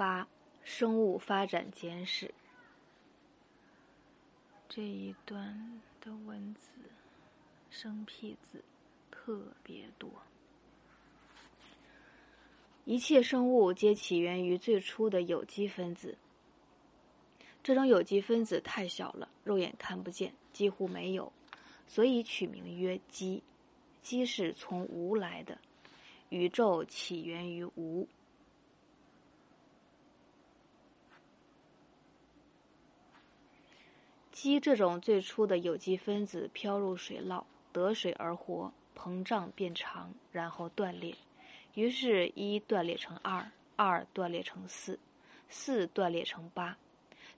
八、生物发展简史。这一段的文字生僻字特别多。一切生物皆起源于最初的有机分子。这种有机分子太小了，肉眼看不见，几乎没有，所以取名曰“基”。基是从无来的，宇宙起源于无。鸡这种最初的有机分子飘入水涝，得水而活，膨胀变长，然后断裂。于是，一断裂成二，二断裂成四，四断裂成八，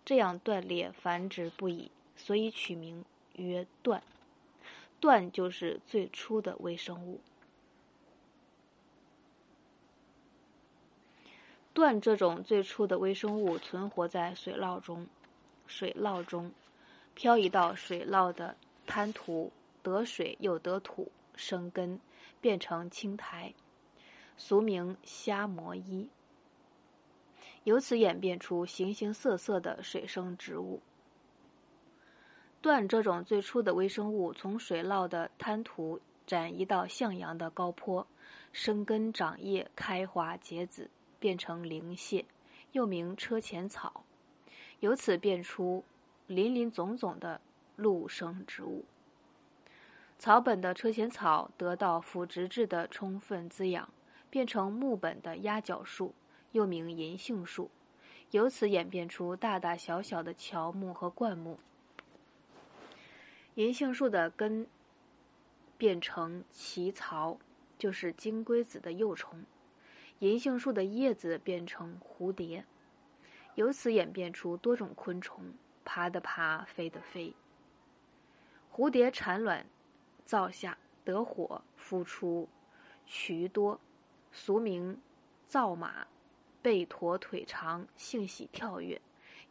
这样断裂繁殖不已，所以取名曰断。断就是最初的微生物。断这种最初的微生物存活在水涝中，水涝中。漂移到水涝的滩涂，得水又得土，生根，变成青苔，俗名虾膜衣。由此演变出形形色色的水生植物。段这种最初的微生物从水涝的滩涂展移到向阳的高坡，生根长叶，开花结籽，变成灵蟹，又名车前草。由此变出。林林总总的陆生植物，草本的车前草得到腐殖质的充分滋养，变成木本的压脚树，又名银杏树，由此演变出大大小小的乔木和灌木。银杏树的根变成奇草，就是金龟子的幼虫；银杏树的叶子变成蝴蝶，由此演变出多种昆虫。爬的爬，飞的飞。蝴蝶产卵，造下得火，孵出渠多，俗名造马，背驼腿长，性喜跳跃，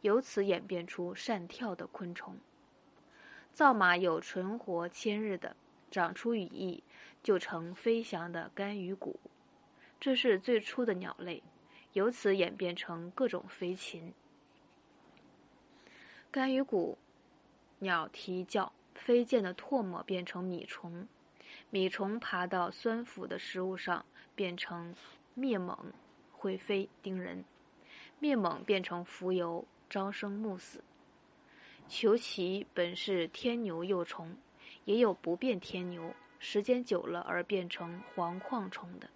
由此演变出善跳的昆虫。造马有存活千日的，长出羽翼就成飞翔的干鱼骨，这是最初的鸟类，由此演变成各种飞禽。干鱼骨鸟啼叫，飞溅的唾沫变成米虫，米虫爬到酸腐的食物上，变成灭猛，会飞叮人，灭猛变成蜉蝣，朝生暮死。球蜞本是天牛幼虫，也有不变天牛，时间久了而变成黄矿虫的。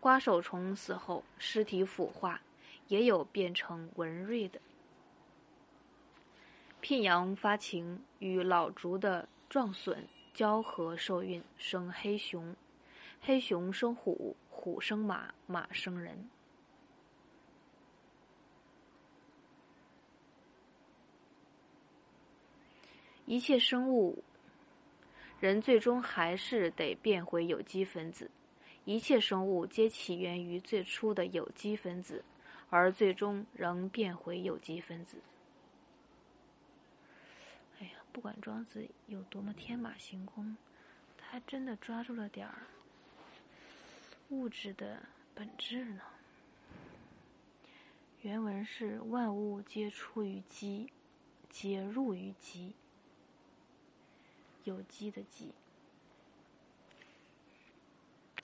瓜手虫死后尸体腐化，也有变成文瑞的。聘阳发情，与老竹的壮笋交合受孕，生黑熊，黑熊生虎，虎生马，马生人。一切生物，人最终还是得变回有机分子。一切生物皆起源于最初的有机分子，而最终仍变回有机分子。不管庄子有多么天马行空，他真的抓住了点儿物质的本质呢。原文是：“万物皆出于机，皆入于机。”有机的机。